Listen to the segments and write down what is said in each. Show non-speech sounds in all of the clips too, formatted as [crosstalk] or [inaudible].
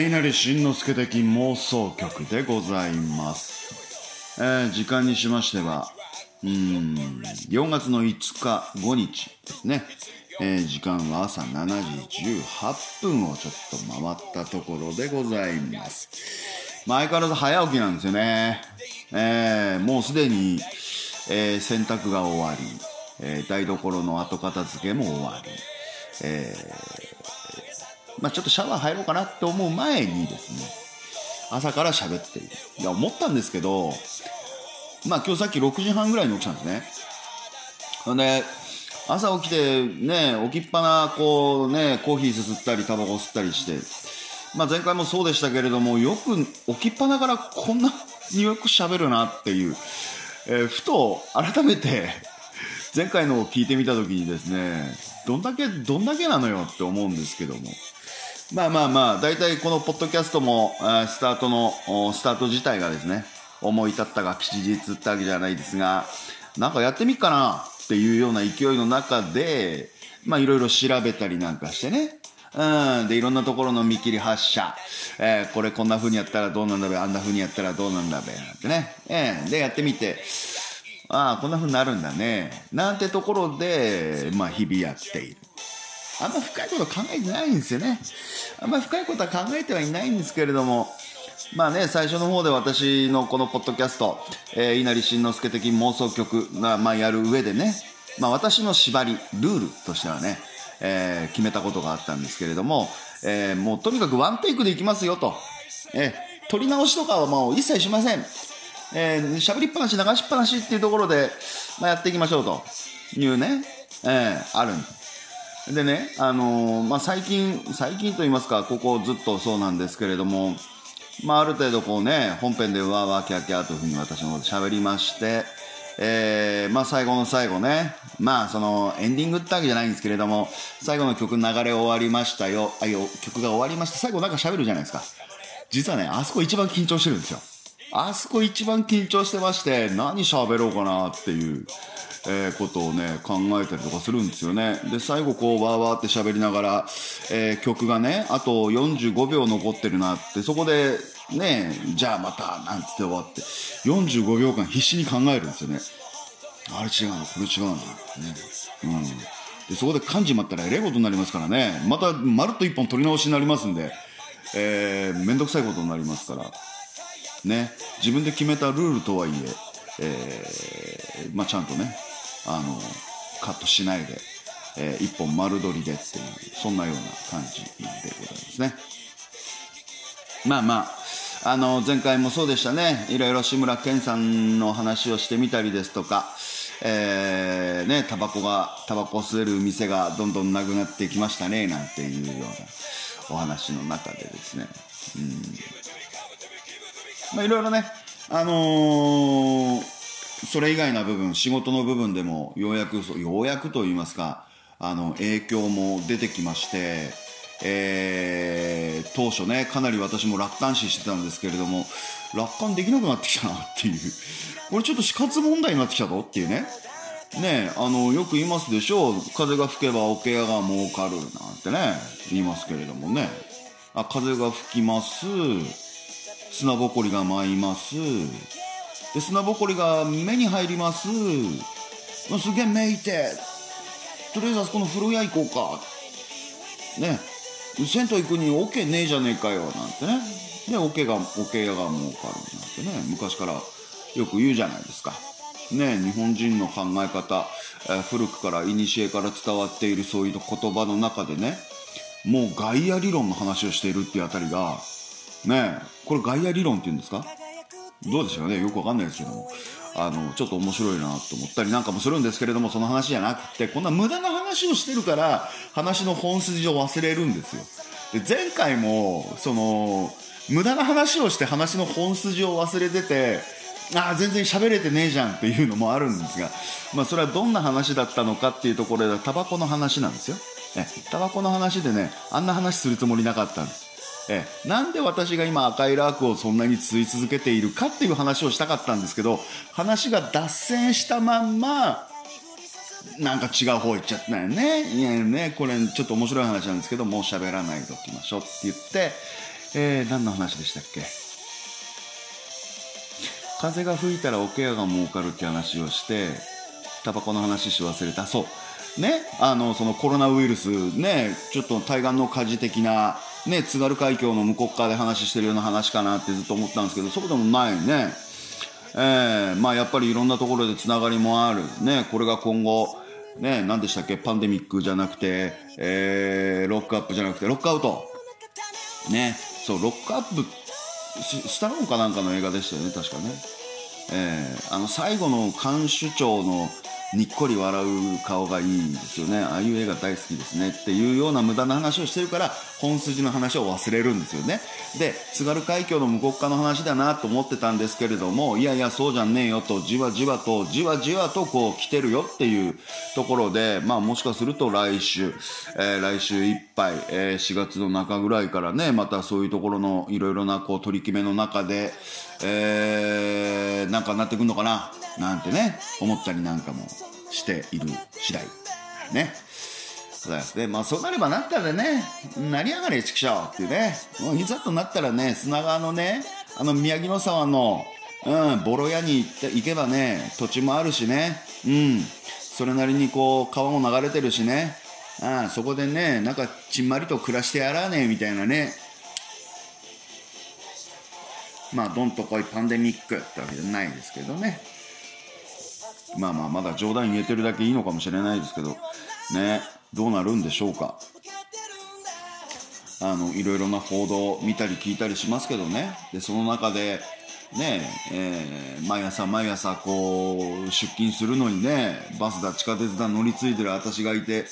稲荷慎之介的妄想曲でございます。えー、時間にしましては、うん、4月の5日、5日ですね。えー、時間は朝7時18分をちょっと回ったところでございます。まあ、相変わらず早起きなんですよね。えー、もうすでに、えー、洗濯が終わり、えー、台所の後片付けも終わり、えー、まあ、ちょっとシャワー入ろうかなって思う前にですね、朝から喋っている。いや、思ったんですけど、まあ今日さっき6時半ぐらいに起きたんですね。ほんで、朝起きてね、起きっぱな、こうね、コーヒーすすったり、タバコ吸ったりして、まあ前回もそうでしたけれども、よく起きっぱなからこんなによく喋るなっていう、えー、ふと改めて前回のを聞いてみた時にですね、どんだけ、どんだけなのよって思うんですけども。まあまあまあ、大体このポッドキャストも、スタートの、スタート自体がですね、思い立ったが吉日ってわけじゃないですが、なんかやってみっかなっていうような勢いの中で、まあいろいろ調べたりなんかしてね。うん。で、いろんなところの見切り発車。えー、これこんな風にやったらどうなんだべ、あんな風にやったらどうなんだべ、なんてね。えー、で、やってみて、ああ、こんな風になるんだね。なんてところで、まあ日々やっている。あんま深いこと考えてないんですよね。あんま深いことは考えてはいないんですけれども、まあね、最初の方で私のこのポッドキャスト、えー、稲荷慎之介的妄想曲が、まあ、やる上でね、まあ私の縛り、ルールとしてはね、えー、決めたことがあったんですけれども、えー、もうとにかくワンテイクでいきますよと。えー、撮り直しとかはもう一切しません。えー、喋りっぱなし、流しっぱなしっていうところで、まあ、やっていきましょうというね、えー、あるんです。でね、あのー、まあ、最近、最近と言いますか、ここずっとそうなんですけれども、まあ、ある程度こうね、本編でわーわーキャーキャーというふうに私のこと喋りまして、えー、まあ、最後の最後ね、まあ、その、エンディングってわけじゃないんですけれども、最後の曲流れ終わりましたよ、あ、よ、曲が終わりました。最後なんか喋るじゃないですか。実はね、あそこ一番緊張してるんですよ。あそこ一番緊張してまして、何喋ろうかなっていう。えー、ことをね考えたりとかするんですよね。で最後こうわーわーって喋りながら、えー、曲がねあと45秒残ってるなってそこでねじゃあまたなんつって終わって45秒間必死に考えるんですよね。あれ違うなこれ違うなね。うん。でそこで噛んじまったらえらいことになりますからね。またまるっと一本取り直しになりますんでえー、めんどくさいことになりますから。ね。自分で決めたルールとはいええー、まあちゃんとねあのカットしないで、えー、一本丸取りでっていうそんなような感じでございますね。まあまああの前回もそうでしたね。いろいろ志村けんさんの話をしてみたりですとかえー、ねタバコがタバコを吸える店がどんどんなくなってきましたねなんていうようなお話の中でですね。うん。まあいろいろねあのーそれ以外な部分、仕事の部分でもようやく、ようやくと言いますか、あの、影響も出てきまして、えー、当初ね、かなり私も楽観視してたんですけれども、楽観できなくなってきたなっていう。これちょっと死活問題になってきたぞっていうね。ねあの、よく言いますでしょう。風が吹けば桶屋が儲かるなんてね、言いますけれどもね。あ、風が吹きます。砂ぼこりが舞います。で砂ぼこりが目に入ります。すげえ目いて。とりあえずあそこの風呂屋行こうか。ね。銭湯行くにオ、ケねえじゃねえかよなんてね。でオケがオケ屋が儲かるなんてね。昔からよく言うじゃないですか。ね日本人の考え方、え、古くから古から伝わっているそういう言葉の中でねもうガイア理論の話をしているっていうあたりがねこれガイア理論って言うんですか？どうでしょうね。よくわかんないですけども。あのちょっと面白いなと思ったりなんかもするんですけれどもその話じゃなくてこんな無駄な話をしてるから話の本筋を忘れるんですよ。で前回もその無駄な話をして話の本筋を忘れててああ全然喋れてねえじゃんっていうのもあるんですが、まあ、それはどんな話だったのかっていうところでタバコの話なんですよ。タバコの話でねあんな話するつもりなかったんです。えなんで私が今赤いラークをそんなに吸い続けているかっていう話をしたかったんですけど話が脱線したまんまなんか違う方行っちゃったよね。いやね、これちょっと面白い話なんですけど、もう喋らないでおきましょうって言って、えー、何の話でしたっけ？風が吹いたらおケアが儲かるって話をして、タバコの話し忘れた。そう。ね、あの、そのコロナウイルス、ね、ちょっと対岸の火事的な、ね、津軽海峡の向こう側で話してるような話かなってずっと思ったんですけど、そうでもないね。えー、まあやっぱりいろんなところでつながりもある。ね、これが今後、ね、何でしたっけ、パンデミックじゃなくて、えー、ロックアップじゃなくて、ロックアウト。ね、そう、ロックアップ、スタローンかなんかの映画でしたよね、確かね。えー、あの最後の監守長のにっこり笑う顔がいいんですよね。ああいう映画大好きですねっていうような無駄な話をしてるから本筋の話を忘れるんですよね。で津軽海峡の向こう側の話だなと思ってたんですけれどもいやいやそうじゃねえよとじわじわとじわじわとこう来てるよっていうところでまあもしかすると来週、えー、来週いっぱい、えー、4月の中ぐらいからねまたそういうところのいろいろなこう取り決めの中でえー、なんかなってくんのかな？なんてね、思ったりなんかもしている次第。ね。そうですね。まあそうなればなったらね、成り上がれ、畜生っていうね。もういざとなったらね、砂川のね、あの宮城野沢の、うん、ボロ屋に行って行けばね、土地もあるしね。うん。それなりにこう、川も流れてるしね。ああそこでね、なんかちんまりと暮らしてやらねえみたいなね。まあ、どんとこいパンデミックってわけじゃないですけどね。まあまあ、まだ冗談言えてるだけいいのかもしれないですけど、ね、どうなるんでしょうか。あの、いろいろな報道を見たり聞いたりしますけどね。で、その中で、ねえー、毎朝毎朝こう、出勤するのにね、バスだ地下鉄だ乗り継いでる私がいて、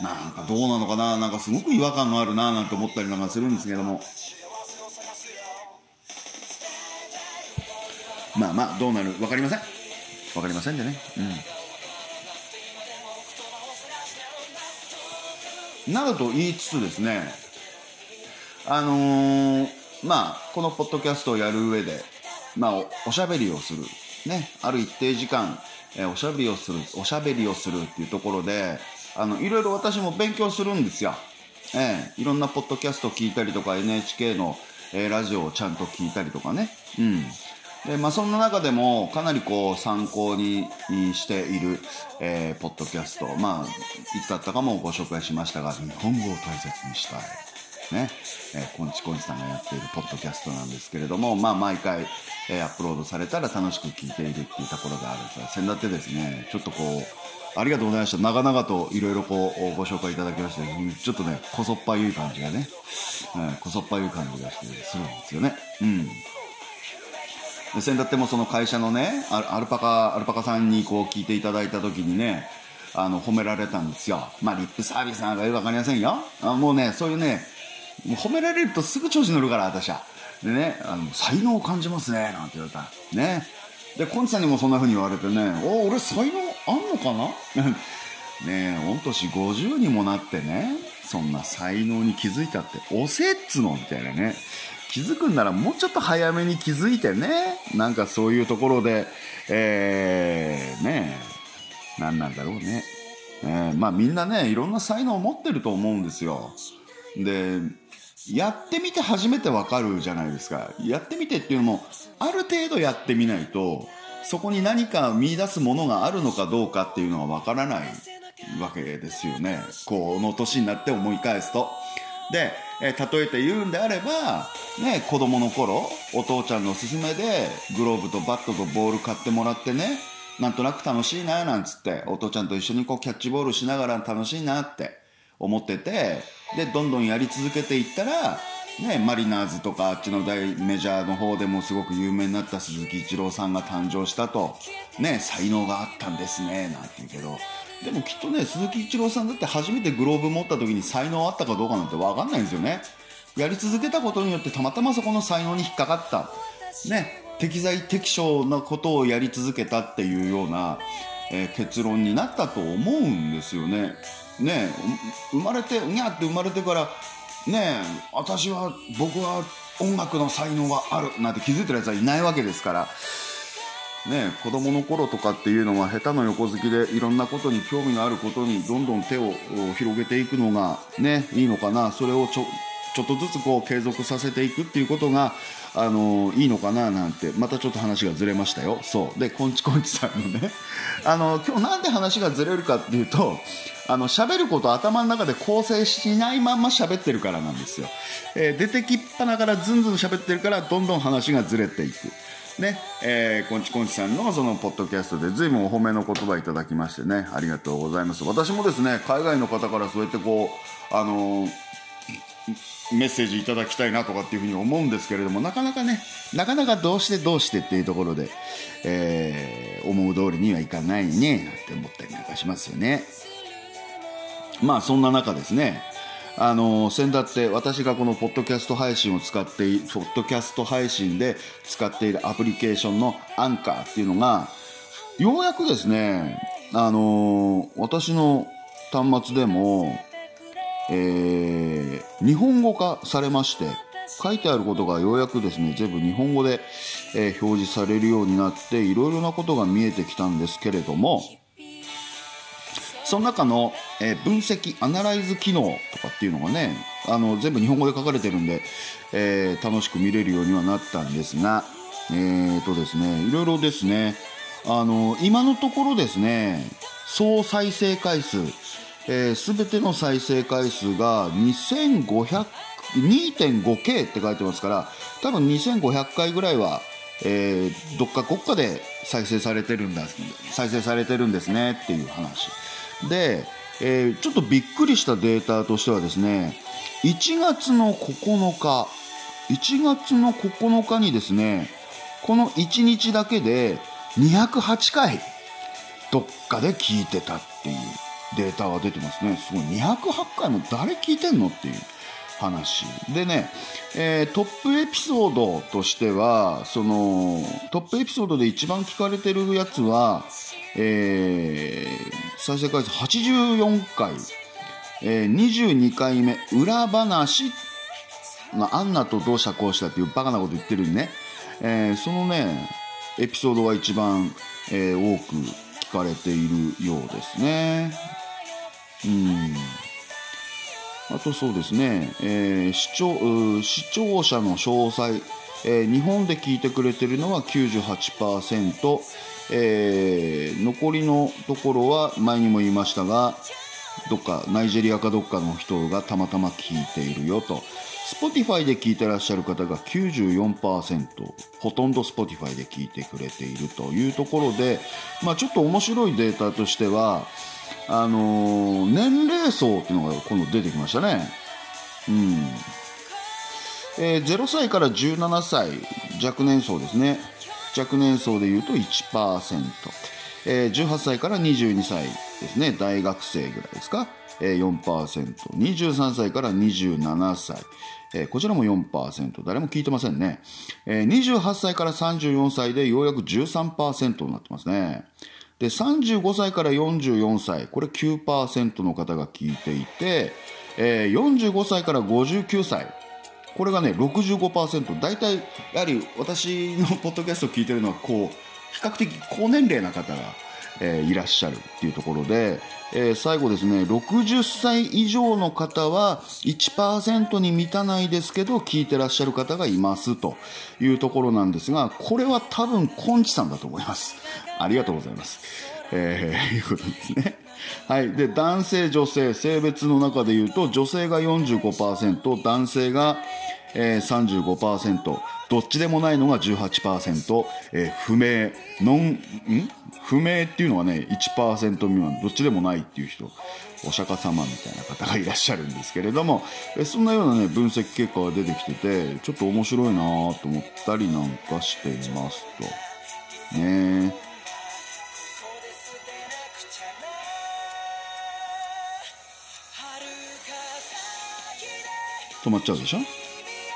なんかどうなのかな、なんかすごく違和感があるな、なんて思ったりなんかするんですけども。まあまあどうなる分かりません。分かりませんでね。うん。などと言いつつですねあのー、まあこのポッドキャストをやる上でまあおおしゃべりをする。ねある一定時間、えー、おしゃべりをするおしゃべりをするっていうところであのいろいろ私も勉強するんですよ。ええー、いろんなポッドキャスト聞いたりとか NHK の、えー、ラジオをちゃんと聞いたりとかね。うんでまあ、そんな中でもかなりこう参考にしている、えー、ポッドキャスト、まあ、いつだったかもご紹介しましたが日本語を大切にしたい。ね、えー、コンチコンチさんがやっているポッドキャストなんですけれども、まあ、毎回、えー、アップロードされたら楽しく聞いているっていうところがあるんですが、先だってですね、ちょっとこう、ありがとうございました。長々といろいろこう、ご紹介いただきまして、ちょっとね、こそっぱゆい感じがね、うん、こそっぱゆい感じがしてするんですよね。うん。先だってもその会社のねアルパカアルパカさんにこう聞いていただいた時にねあの褒められたんですよ。まあリップサービスなんかよく分かりませんよ。あもうねそういうねもう褒められるとすぐ調子乗るから私は。でねあの才能を感じますねなんて言われた。ね。でコンチさんにもそんな風に言われてねお俺才能あんのかな？[laughs] ねえ御年50にもなってねそんな才能に気づいたっておせっつの？みたいなね。気づくんならもうちょっと早めに気づいてね、なんかそういうところで、えー、ねえ何なんだろうね。えー、まあみんなね、いろんな才能を持ってると思うんですよ。で、やってみて初めてわかるじゃないですか。やってみてっていうのも、ある程度やってみないと、そこに何か見出すものがあるのかどうかっていうのはわからないわけですよね。この年になって思い返すと。で、え、例えて言うんであれば、ね、子供の頃、お父ちゃんの勧めで、グローブとバットとボール買ってもらってね、なんとなく楽しいな、なんつって、お父ちゃんと一緒にこうキャッチボールしながら楽しいなって思ってて、で、どんどんやり続けていったら、ね、マリナーズとかあっちの大メジャーの方でもすごく有名になった鈴木一郎さんが誕生したと、ね、才能があったんですね、なんて言うけど、でもきっとね、鈴木一郎さんだって初めてグローブ持った時に才能あったかどうかなんて分かんないんですよね。やり続けたことによってたまたまそこの才能に引っかかった。ね、適材適所なことをやり続けたっていうような、えー、結論になったと思うんですよね。ね生まれて、うにゃって生まれてから、ね私は、僕は音楽の才能があるなんて気づいてるやつはいないわけですから、ね、子供の頃とかっていうのは下手の横好きでいろんなことに興味があることにどんどん手を広げていくのがねいいのかな。それをちょちょっとずつこう継続させていくっていうことがあのいいのかななんて。またちょっと話がずれましたよ。そう。でこんちこんちさんのね。[laughs] あの今日なんで話がずれるかっていうとあの喋ること頭の中で構成しないまんま喋ってるからなんですよ、えー、出てきっぱなからずんずん喋ってるからどんどん話がずれていく。ね、えー、こんちこんちさんのそのポッドキャストで随分お褒めの言葉いただきましてね、ありがとうございます。私もですね、海外の方からそうやってこう、あのー、メッセージいただきたいなとかっていうふうに思うんですけれども、なかなかね、なかなかどうしてどうしてっていうところで、えー、思う通りにはいかないね、なんて思ったりなんかしますよね。まあそんな中ですね、あの先だって私がこのポッドキャスト配信を使ってポッドキャスト配信で使っているアプリケーションのアンカーっていうのがようやくですねあの私の端末でも、えー、日本語化されまして書いてあることがようやくですね全部日本語で、えー、表示されるようになっていろいろなことが見えてきたんですけれどもその中の、えー、分析、アナライズ機能とかっていうのがね、あの、全部日本語で書かれてるんで、えー、楽しく見れるようにはなったんですが、えーとですね、いろいろですね、あの、今のところですね、総再生回数、す、えー、べ、ての再生回数が2500、2.5K って書いてますから、多分2500回ぐらいは、えー、どっか国家で再生されてるんだ、再生されてるんですねっていう話。で、えー、ちょっとびっくりしたデータとしてはですね、1月の9日、1月の9日にですね、この1日だけで208回どっかで聞いてたっていうデータが出てますね。すごい。208回も誰聞いてんのっていう話。でね、えー、トップエピソードとしては、その、トップエピソードで一番聞かれてるやつは、えー、再生回数84回、えー、22回目、裏話、まあ、アンナとどうしたこうしたっていうバカなこと言ってるんね、えー、そのね、エピソードが一番、えー、多く聞かれているようですね。うん。あとそうですね、えー、視聴視聴者の詳細、えー、日本で聞いてくれてるのは98%、えー、残りのところは前にも言いましたがどっかナイジェリアかどっかの人がたまたま聞いているよと。Spotify で聞いてらっしゃる方が94%ほとんど Spotify で聞いてくれているというところで、まあ、ちょっと面白いデータとしてはあのー、年齢層っていうのが今度出てきましたね。うん。えー、0歳から17歳若年層ですね。若年層でいうと1%、えー、18歳から22歳ですね。大学生ぐらいですか、えー、4%、23歳から27歳、えー、こちらも4%、誰も聞いてませんね、えー、28歳から34歳でようやく13%になってますね。で、35歳から44歳、これ9%の方が聞いていて、えー、45歳から59歳、これがね65%大体やはり私のポッドキャストを聞いてるのはこう比較的高年齢な方が、えー、いらっしゃるっていうところで、えー、最後ですね60歳以上の方は1%に満たないですけど聞いてらっしゃる方がいますと。いうところなんですがこれは多分コンチさんだと思います。ありがとうございます。えー、いうことですね。はい。で、男性、女性、性別の中で言うと、女性が45%、男性が、えー、35%、どっちでもないのが18%、えー、不明、ノン、ん？不明っていうのはね、1%未満、どっちでもないっていう人、お釈迦様みたいな方がいらっしゃるんですけれども、えそんなようなね、分析結果が出てきてて、ちょっと面白いなと思ったりなんかしていますと。ね止まっちゃうでしょ？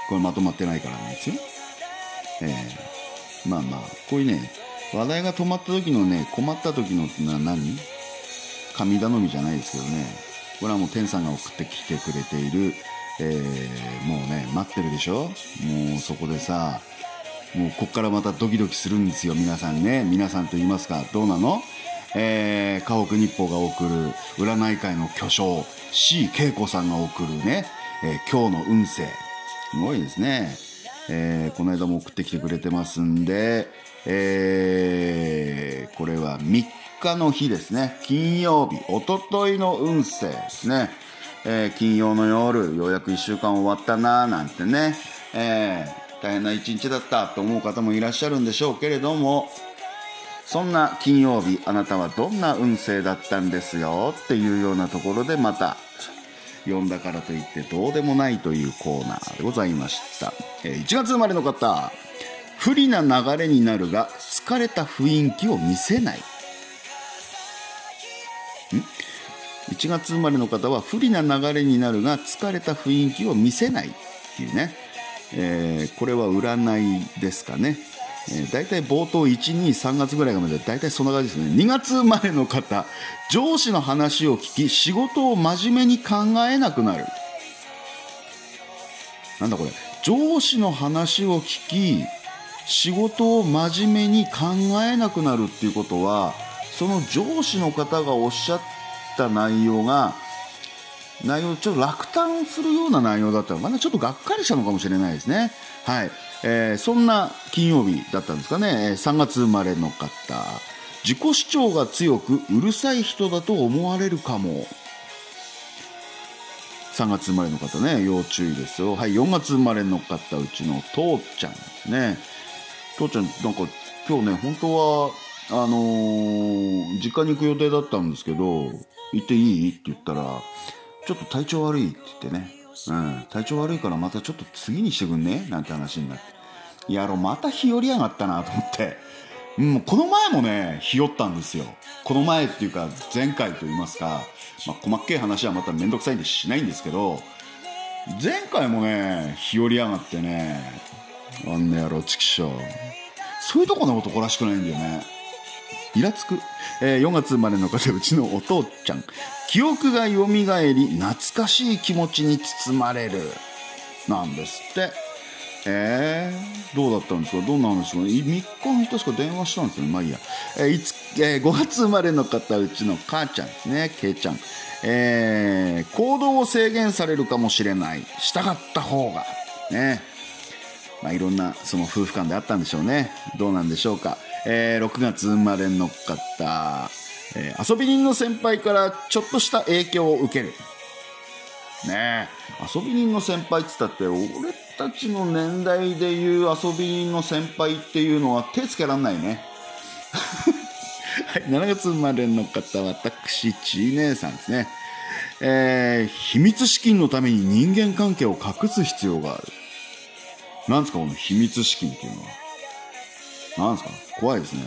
これまとまってないからなんですよ。え。ー、まあまあ、こういうね、話題が止まった時のね、困った時のってのは何？神頼みじゃないですけどね、これはもう天さんが送ってきてくれている、えー、もうね、待ってるでしょ？もうそこでさ、もうこっからまたドキドキするんですよ皆さんね。皆さんと言いますか。どうなの？えー、河北日報が送る占い界の巨匠 C 恵子さんが送るね、えー、今日の運勢。すごいですね、えー、この間も送ってきてくれてますんで、えー、これは3日の日ですね。金曜日おとといの運勢ですね、えー、金曜の夜ようやく1週間終わったなーなんてね、えー、大変な一日だったと思う方もいらっしゃるんでしょうけれどもそんな金曜日あなたはどんな運勢だったんですよ？っていうようなところでまた読んだからといってどうでもないというコーナーでございました、え1月生まれの方。不利な流れになるが疲れた雰囲気を見せない。ん？1月生まれの方は不利な流れになるが疲れた雰囲気を見せないっていうね、えー、これは占いですかね。えー、大体冒頭123月ぐらいまで大体そんな感じですね。2月生まれの方上司の話を聞き仕事を真面目に考えなくなる。なんだこれ。上司の話を聞き仕事を真面目に考えなくなるっていうことはその上司の方がおっしゃった内容が内容ちょっと落胆するような内容だったのかな。ちょっとがっかりしたのかもしれないですね。はい。えー、そんな金曜日だったんですかね。3月生まれの方。自己主張が強くうるさい人だと思われるかも。3月生まれの方ね。要注意ですよ。はい4月生まれの方うちの父ちゃんですね。父ちゃんなんか今日ね本当はあのー、実家に行く予定だったんですけど行っていい？って言ったらちょっと体調悪いって言ってね。うん、体調悪いからまたちょっと次にしてくんね？なんて話になって。やろ、また日和やがったなと思って。うん、この前もね、日和ったんですよ。この前っていうか、前回と言いますか、まあ、細っけい話はまためんどくさいんでしないんですけど、前回もね、日和やがってね、あんな野郎、チキショー。そういうとこの男らしくないんだよね。イラつく。えー、4月生まれの方、うちのお父ちゃん。記憶が蘇り懐かしい気持ちに包まれるなんですってえー、どうだったんですか？どんな話か3日に確か電話したんですよまあいいや、えーいつえー、5月生まれの方うちの母ちゃんですねけいちゃん。えー、行動を制限されるかもしれない。従った方が。ね。まあいろんなその夫婦間であったんでしょうね。どうなんでしょうか。えー、6月生まれの方。えー、遊び人の先輩からちょっとした影響を受ける。ね、遊び人の先輩っつったって、俺たちの年代でいう遊び人の先輩っていうのは手つけらんないね。はい、7月生まれの方、私、ちー姉さんですね。えー、秘密資金のために人間関係を隠す必要がある。なんですか、この秘密資金っていうのは。なんですか怖いですね。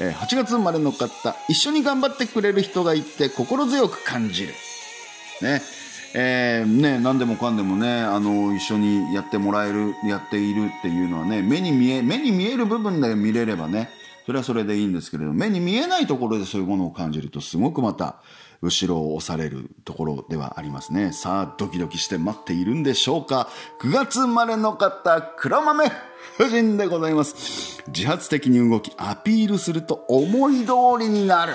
え8月生まれの方一緒に頑張ってくれる人がいて心強く感じるねえー、ね何でもかんでもねあの一緒にやってもらえるやっているっていうのはね目に見え目に見える部分で見れればねそれはそれでいいんですけれど目に見えないところでそういうものを感じるとすごくまた後ろを押されるところではありますねさあドキドキして待っているんでしょうか9月生まれの方黒豆夫人でございます。自発的に動き、アピールすると思い通りになる。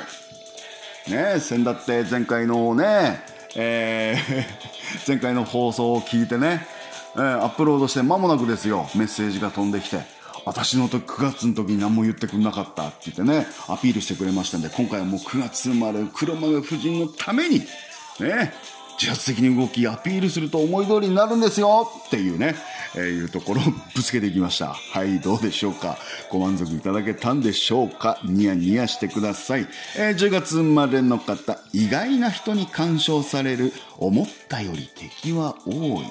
ねえ、先だって前回のね、えー、[laughs] 前回の放送を聞いてね、えー、アップロードして間もなくですよ、メッセージが飛んできて、私の時9月の時に何も言ってくれなかったって言ってね、アピールしてくれましたんで、今回はもう9月生まれ黒豆夫人のために、ね、自発的に動きアピールすると思い通りになるんですよっていうね、えー、いうところを [laughs] ぶつけていきました。はい、どうでしょうか？ご満足いただけたんでしょうか？ニヤニヤしてください。えー、10月生まれの方、意外な人に干渉される、思ったより敵は多い。ね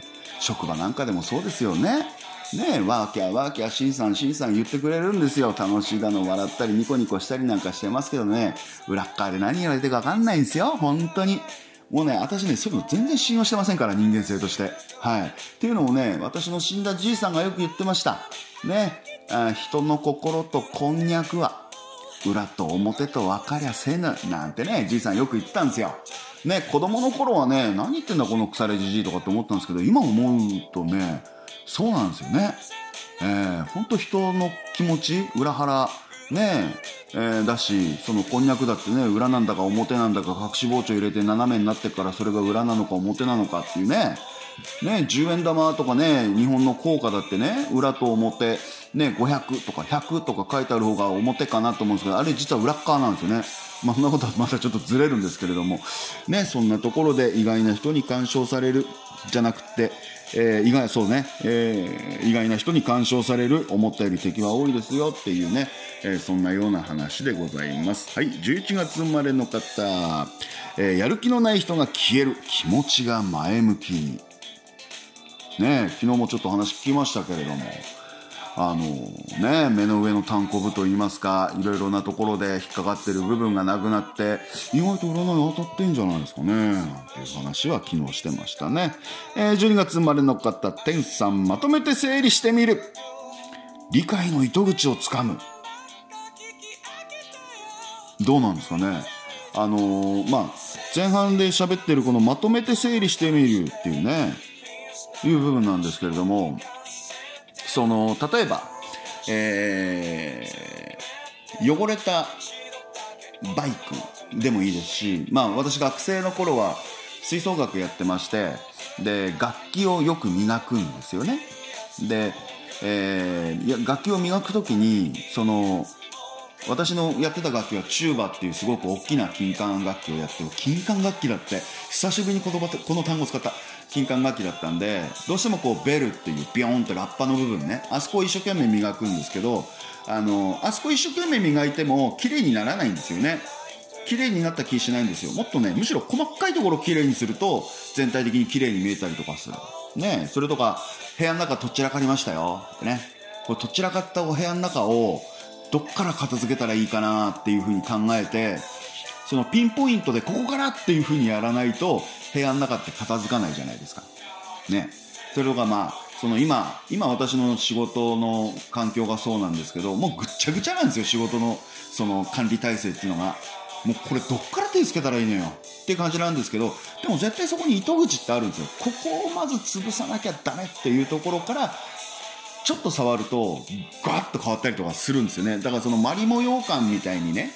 え、職場なんかでもそうですよね。ねえ、ワーキャーワーキャー、シンさん、シンさん言ってくれるんですよ。楽しいだの、笑ったり、ニコニコしたりなんかしてますけどね、裏っ側で何言われてるかわかんないんですよ。本当に。もうね、私ね、そういうの全然信用してませんから、人間性として。はい。っていうのもね、私の死んだじいさんがよく言ってました。ね、あ人の心とこんにゃくは、裏と表と分かりゃせぬ、なんてね、じいさんよく言ってたんですよ。ね、子供の頃はね、何言ってんだこの腐れじじいとかって思ったんですけど、今思うとね、そうなんですよね。えー、ほんと人の気持ち、裏腹、ねえー、だし、そのこんにゃくだってね、裏なんだか表なんだか隠し包丁入れて斜めになってからそれが裏なのか表なのかっていうね、ね、10円玉とかね、日本の硬貨だってね、裏と表、ね、500とか100とか書いてある方が表かなと思うんですけど、あれ実は裏側なんですよね。まあ、そんなことはまたちょっとずれるんですけれども、ね、そんなところで意外な人に干渉されるじゃなくて、えー、意外、そうね、えー、意外な人に干渉される、思ったより敵は多いですよっていうね、えー、そんなような話でございます。はい、11月生まれの方、えやる気のない人が消える、気持ちが前向きに。ね昨日もちょっと話聞きましたけれども、あのね、目の上の単行部といいますか、いろいろなところで引っかかってる部分がなくなって、意外と占い当たってんじゃないですかね、なんていう話は昨日してましたね。えー、12月生まれの方、天さん、まとめて整理してみる。理解の糸口をつかむ。どうなんですかね。あのー、まあ、前半で喋ってるこのまとめて整理してみるっていうね、いう部分なんですけれども、その、例えば、えー、汚れたバイクでもいいですし、まあ私学生の頃は吹奏楽やってまして、で、楽器をよく磨くんですよね。で、えー、楽器を磨く時に、その、私のやってた楽器はチューバっていうすごく大きな金管楽器をやってる。金管楽器だって久しぶりに言葉この単語を使った金管楽器だったんでどうしてもこうベルっていうビヨンってラッパの部分ねあそこを一生懸命磨くんですけどあのあそこ一生懸命磨いても綺麗にならないんですよね。綺麗になった気しないんですよ。もっとねむしろ細かいところを綺麗にすると全体的に綺麗に見えたりとかする。ねそれとか部屋の中とっちらかりましたよ。ね。これとっちらかったお部屋の中をどっから片付けたらいいかなっていうふうに考えてそのピンポイントでここからっていうふうにやらないと部屋の中って片付かないじゃないですか。ね。それとかまあ、その今、今私の仕事の環境がそうなんですけど、もうぐっちゃぐちゃなんですよ、仕事のその管理体制っていうのが。もうこれどっから手つけたらいいのよって感じなんですけど、でも絶対そこに糸口ってあるんですよ。ここをまず潰さなきゃダメっていうところから、ちょっと触るとガッと変わったりとかするんですよね。だからそのマリ模様感みたいにね、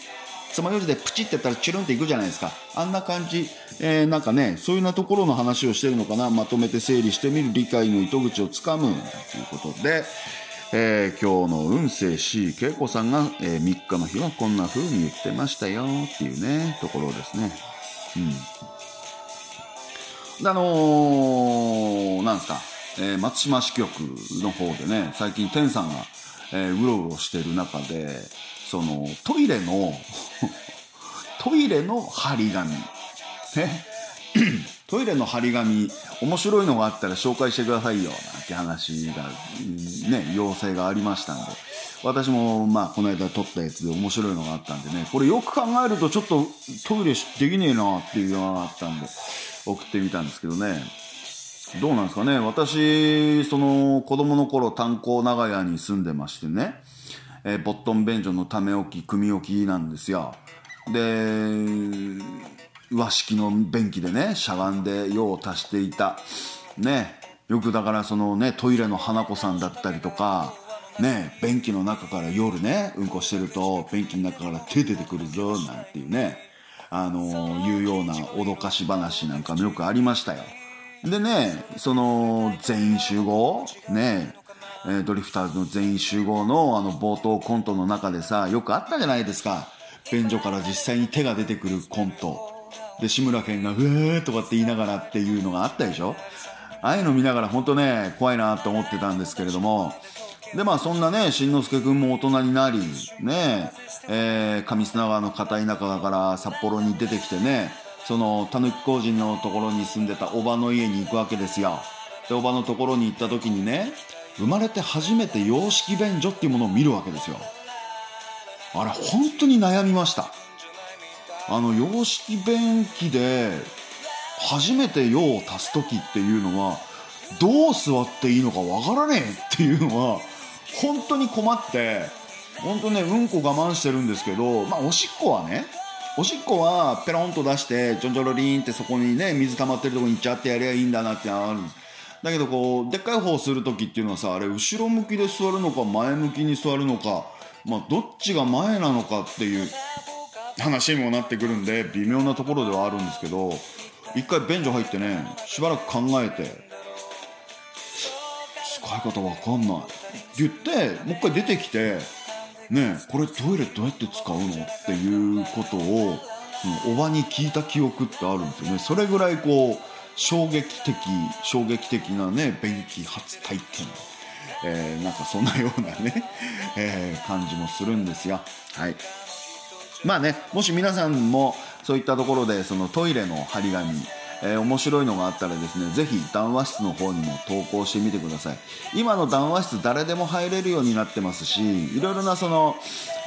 爪楊枝でプチってやったらチュルンっていくじゃないですか。あんな感じ、えー、なんかね、そういうなところの話をしてるのかな。まとめて整理してみる理解の糸口をつかむということで、えー、今日の運勢 C 恵子さんが、えー、3日の日はこんな風に言ってましたよっていうね、ところですね。うん。あのー、なんですか、えー、松島支局の方でね、最近天さんが、えー、うろうろしてる中で、そのトイレの [laughs] トイレの張り紙。ね。[clears throat] トイレの張り紙面白いのがあったら紹介してくださいよなんて話がね要請がありましたんで。私もまあこの間撮ったやつで面白いのがあったんでねこれよく考えるとちょっとトイレできねえなっていうのがあったんで送ってみたんですけどね。どうなんですかね。私その子供の頃炭鉱長屋に住んでましてね。えー、ボットン便所のため置き組置きなんですよ。で和式の便器でねしゃがんで用を足していた。ね。よくだからそのねトイレの花子さんだったりとかね便器の中から夜ねうんこしてると便器の中から手出てくるぞなんていうねあのー、いうような脅かし話なんかもよくありましたよ。でねその全員集合ねえ、ドリフターズの全員集合のあの冒頭コントの中でさ、よくあったじゃないですか。便所から実際に手が出てくるコント。で、志村けんが、うーとかって言いながらっていうのがあったでしょああいうの見ながら本当ね、怖いなと思ってたんですけれども、で、まあそんなね、しんのすけくんも大人になり、ね、えー、上砂川の片田舎だから札幌に出てきてね、その、たぬき工人のところに住んでたおばの家に行くわけですよ。で、おばのところに行った時にね、生まれて初めて洋式便所っていうものを見るわけですよあれ本当に悩みましたあの洋式便器で初めて用を足す時っていうのはどう座っていいのかわからねえっていうのは本当に困って本当ねうんこ我慢してるんですけどまあおしっこはねおしっこはペロンと出してちょんちょろりんってそこにね水溜まってるとこに行っちゃってやりゃいいんだなってあるんだけどこうでっかい方をする時っていうのはさあれ後ろ向きで座るのか前向きに座るのかまあどっちが前なのかっていう話にもなってくるんで微妙なところではあるんですけど一回便所入ってねしばらく考えて使い方わかんないって言ってもう一回出てきてねこれトイレどうやって使うのっていうことをおばに聞いた記憶ってあるんですよね。それぐらいこう衝撃的衝撃的なね便器初体験。えー、なんかそんなようなね、[laughs] えー、感じもするんですよはい。まあねもし皆さんもそういったところでそのトイレの張り紙えー、面白いのがあったらですね、ぜひ談話室の方にも投稿してみてください。今の談話室誰でも入れるようになってますし、いろいろなその、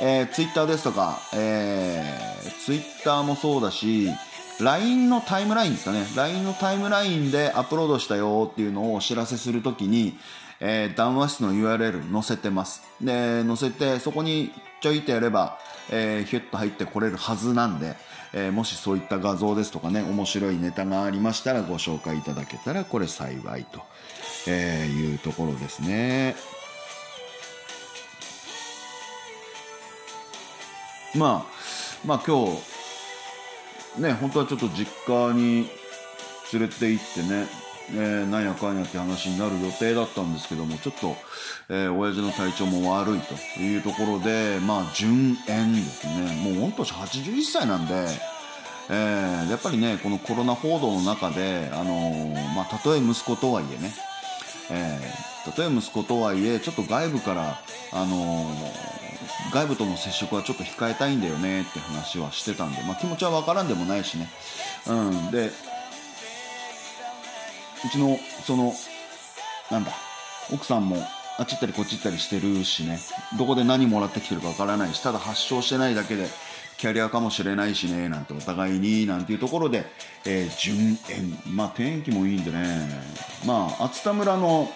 えー、ツイッターですとか、えー、ツイッターもそうだし、LINE のタイムラインですかね。LINE のタイムラインでアップロードしたよっていうのをお知らせするときに、えー、談話室の URL 載せてます。で、載せて、そこにちょいとやれば、えー、ヒュッと入ってこれるはずなんで、えー、もしそういった画像ですとかね、面白いネタがありましたらご紹介いただけたらこれ幸いと、えいうところですね。まあ、まあ今日、ね、本当はちょっと実家に連れて行ってね、えー、なんやかんやって話になる予定だったんですけども、ちょっと、えー、親父の体調も悪いというところで、まあ、順延ですね。もう御年81歳なんで、えー、やっぱりね、このコロナ報道の中で、あのー、まあ、たとえ息子とはいえね、えー、たとえ息子とはいえ、ちょっと外部から、あのー、外部との接触はちょっと控えたいんだよねって話はしてたんで、まあ、気持ちはわからんでもないしね。うん。で、うちの、その、なんだ、奥さんもあっち行ったりこっち行ったりしてるしね、どこで何もらってきてるかわからないし、ただ発症してないだけで、キャリアかもしれないしね、なんてお互いに、なんていうところで、えー、順延。まあ天気もいいんでね、まあ、熱田村の、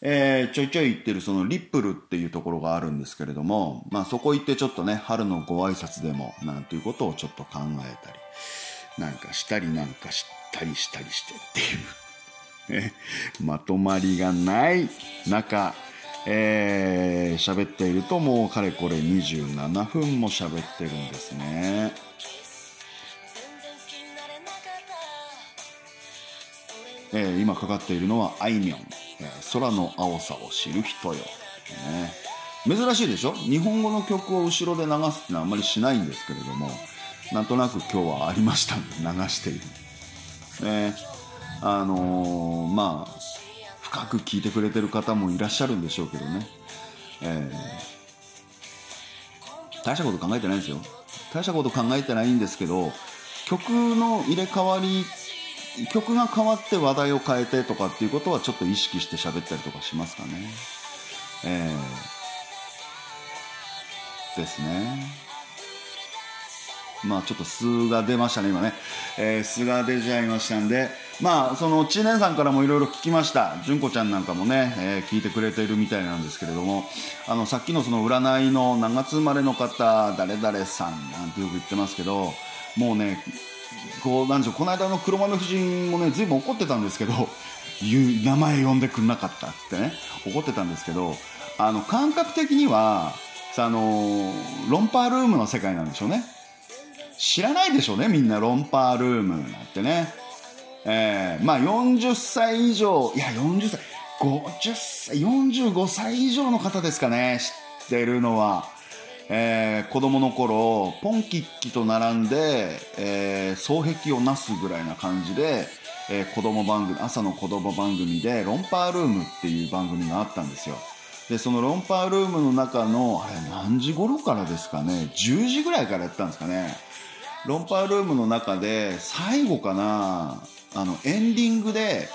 えー、ちょいちょい行ってるそのリップルっていうところがあるんですけれども、まあそこ行ってちょっとね、春のご挨拶でも、なんていうことをちょっと考えたり、なんかしたりなんかしたりしたりしてっていう。[laughs] まとまりがない中、えー、喋っているともうかれこれ27分も喋ってるんですね。えー、今かかっているのはあいみょん、えー、空の青さを知る人よ、ね。珍しいでしょ？日本語の曲を後ろで流すってのはあんまりしないんですけれども、なんとなく今日はありましたんで流している。ね、あのー、まあ、深く聞いてくれてる方もいらっしゃるんでしょうけどね。えー、大したこと考えてないんですよ。大したこと考えてないんですけど、曲の入れ替わり、曲が変わって話題を変えてとかっていうことはちょっと意識して喋ったりとかしますかね。えー、ですね。まあちょっと素が出ましたね、今ね。えー、素が出ちゃいましたんで、まあその知念さんからもいろいろ聞きました。純子ちゃんなんかもね、えー、聞いてくれているみたいなんですけれども、あのさっきのその占いの何月生まれの方、誰々さんなんてよく言ってますけど、もうね、こうなんでしょう、この間の黒豆夫人もね、ずいぶん怒ってたんですけど、言う、名前呼んでくんなかったってね、怒ってたんですけど、あの感覚的には、さあのロンパールームの世界なんでしょうね。知らないでしょうね、みんな、ロンパールームなんてね。えー、まあ40歳以上、いや40歳、50歳、45歳以上の方ですかね、知ってるのは。えー、子供の頃、ポンキッキと並んで、えー、双璧をなすぐらいな感じで、えー、子供番組、朝の子供番組で、ロンパールームっていう番組があったんですよ。で、そのロンパールームの中の、あれ何時頃からですかね、10時ぐらいからやったんですかね。ロンパールームの中で最後かなあのエンディングで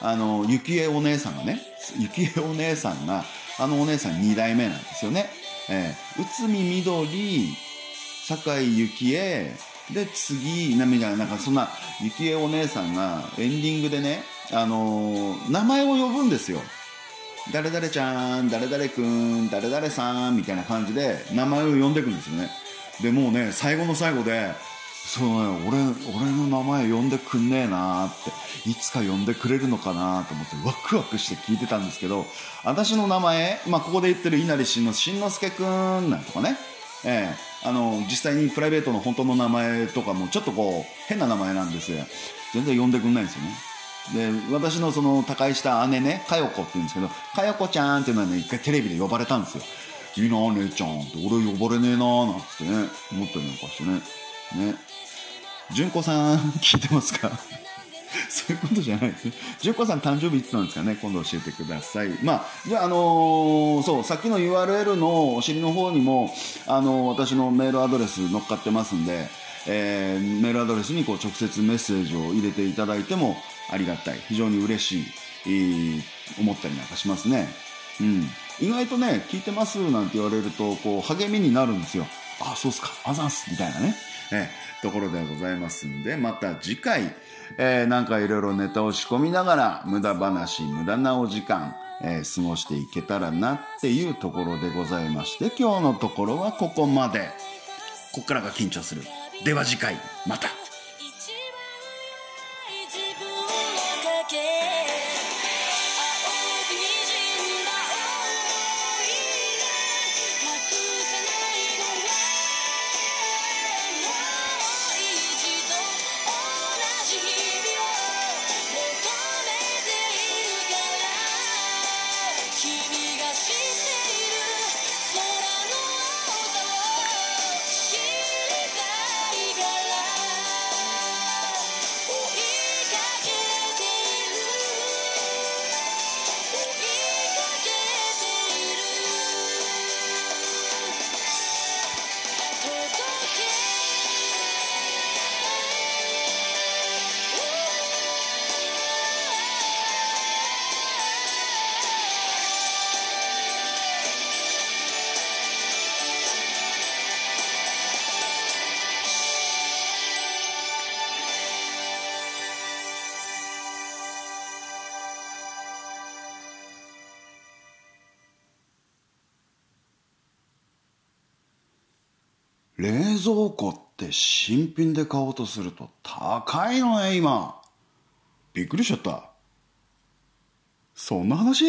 あの幸恵お姉さんがね幸恵お姉さんがあのお姉さん2代目なんですよね、えー、内海みどり酒井幸恵で次涙なんかそんな幸恵お姉さんがエンディングでねあのー、名前を呼ぶんですよ。誰々ちゃん誰々くん誰々さんみたいな感じで名前を呼んでいくんですよね。でもうね最後の最後でそう俺俺の名前呼んでくんねえなって。いつか呼んでくれるのかなと思ってワクワクして聞いてたんですけど私の名前、まあ、ここで言ってる稲荷慎之慎之介くんなんとかね。ええ。あの実際にプライベートの本当の名前とかもちょっとこう変な名前なんですよ。全然呼んでくんないんですよね。で私のその他界した姉ね佳代子って言うんですけど佳代子ちゃんっていうのはね一回テレビで呼ばれたんですよ。いいな姉ちゃんって俺呼ばれねえなーなんつってね思ったりなんかしてねね純子さん聞いてますか？[laughs] そういうことじゃないですね。純子さん誕生日いつなんですかね？今度教えてください。まあ、じゃあ、あのー、そう、さっきの URL のお尻の方にも、あのー、私のメールアドレス載っかってますんで、えー、メールアドレスにこう直接メッセージを入れていただいてもありがたい。非常に嬉しい、えー、思ったりなんかしますね。うん。意外とね、聞いてますなんて言われると、こう、励みになるんですよ。あ、そうっすか、あざんす、みたいなね。えー、ところでございますんで、また次回、えー、なんかいろいろネタを仕込みながら、無駄話、無駄なお時間、えー、過ごしていけたらなっていうところでございまして、今日のところはここまで。こっからが緊張する。では次回、また。蔵庫って新品で買おうとすると高いのね、今。びっくりしちゃった。そんな話？